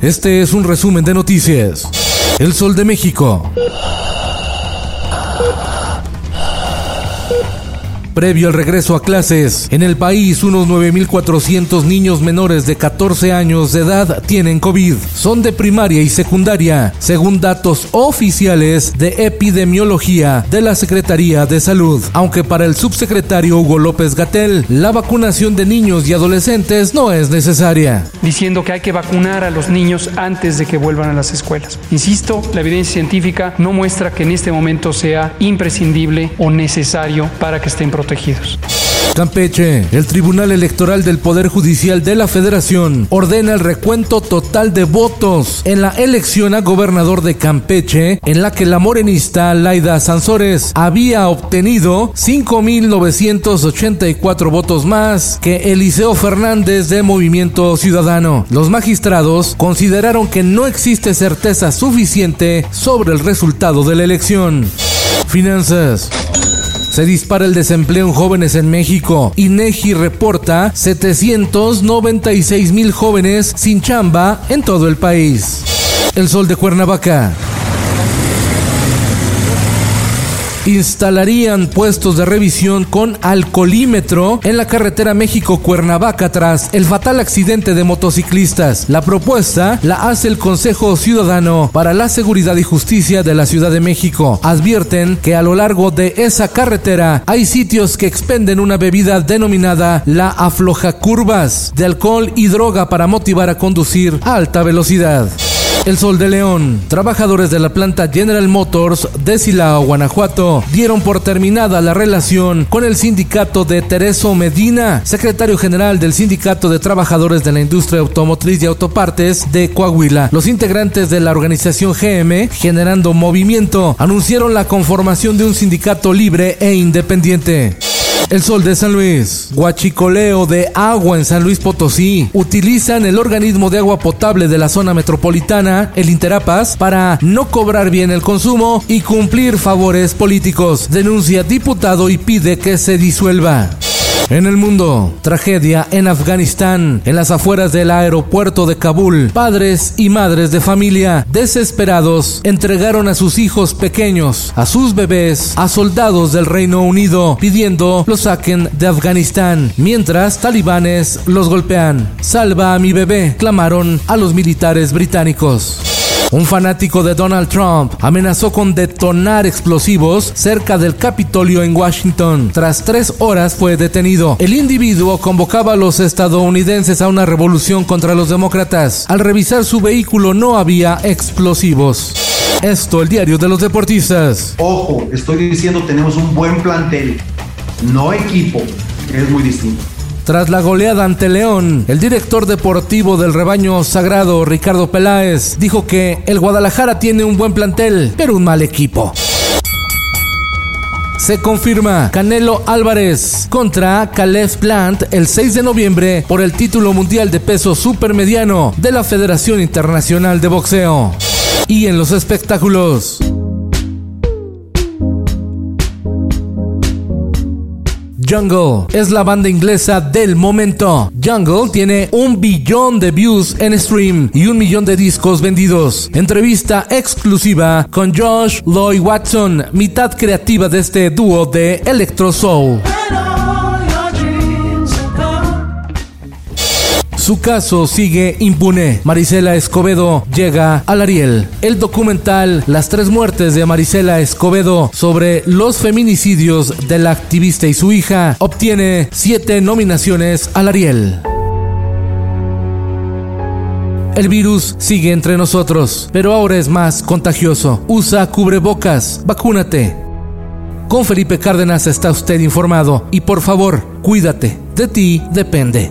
Este es un resumen de noticias. El Sol de México. Previo al regreso a clases, en el país unos 9.400 niños menores de 14 años de edad tienen COVID. Son de primaria y secundaria, según datos oficiales de epidemiología de la Secretaría de Salud. Aunque para el subsecretario Hugo López Gatel, la vacunación de niños y adolescentes no es necesaria. Diciendo que hay que vacunar a los niños antes de que vuelvan a las escuelas. Insisto, la evidencia científica no muestra que en este momento sea imprescindible o necesario para que estén protegidos Campeche, el Tribunal Electoral del Poder Judicial de la Federación ordena el recuento total de votos en la elección a gobernador de Campeche, en la que la morenista Laida Sansores había obtenido 5.984 votos más que Eliseo Fernández de Movimiento Ciudadano. Los magistrados consideraron que no existe certeza suficiente sobre el resultado de la elección. Finanzas. Se dispara el desempleo en jóvenes en México. INEGI reporta 796 mil jóvenes sin chamba en todo el país. El sol de Cuernavaca. Instalarían puestos de revisión con alcoholímetro en la carretera México-Cuernavaca tras el fatal accidente de motociclistas. La propuesta la hace el Consejo Ciudadano para la Seguridad y Justicia de la Ciudad de México. Advierten que a lo largo de esa carretera hay sitios que expenden una bebida denominada la afloja curvas de alcohol y droga para motivar a conducir a alta velocidad. El Sol de León. Trabajadores de la planta General Motors de Silao, Guanajuato, dieron por terminada la relación con el sindicato de Tereso Medina, secretario general del Sindicato de Trabajadores de la Industria Automotriz y Autopartes de Coahuila. Los integrantes de la organización GM, Generando Movimiento, anunciaron la conformación de un sindicato libre e independiente. El Sol de San Luis. Guachicoleo de agua en San Luis Potosí. Utilizan el organismo de agua potable de la zona metropolitana, el Interapas, para no cobrar bien el consumo y cumplir favores políticos. Denuncia diputado y pide que se disuelva. En el mundo, tragedia en Afganistán, en las afueras del aeropuerto de Kabul, padres y madres de familia desesperados entregaron a sus hijos pequeños, a sus bebés, a soldados del Reino Unido, pidiendo los saquen de Afganistán, mientras talibanes los golpean. Salva a mi bebé, clamaron a los militares británicos. Un fanático de Donald Trump amenazó con detonar explosivos cerca del Capitolio en Washington. Tras tres horas fue detenido. El individuo convocaba a los estadounidenses a una revolución contra los demócratas. Al revisar su vehículo no había explosivos. Esto, el diario de los deportistas. Ojo, estoy diciendo tenemos un buen plantel, no equipo, es muy distinto. Tras la goleada ante León, el director deportivo del rebaño sagrado, Ricardo Peláez, dijo que el Guadalajara tiene un buen plantel, pero un mal equipo. Se confirma Canelo Álvarez contra Caleb Plant el 6 de noviembre por el título mundial de peso supermediano de la Federación Internacional de Boxeo. Y en los espectáculos. Jungle es la banda inglesa del momento. Jungle tiene un billón de views en stream y un millón de discos vendidos. Entrevista exclusiva con Josh Lloyd Watson, mitad creativa de este dúo de Electro Soul. Su caso sigue impune. Marisela Escobedo llega al Ariel. El documental Las tres muertes de Marisela Escobedo sobre los feminicidios de la activista y su hija obtiene siete nominaciones al Ariel. El virus sigue entre nosotros, pero ahora es más contagioso. Usa cubrebocas, vacúnate. Con Felipe Cárdenas está usted informado y por favor, cuídate, de ti depende.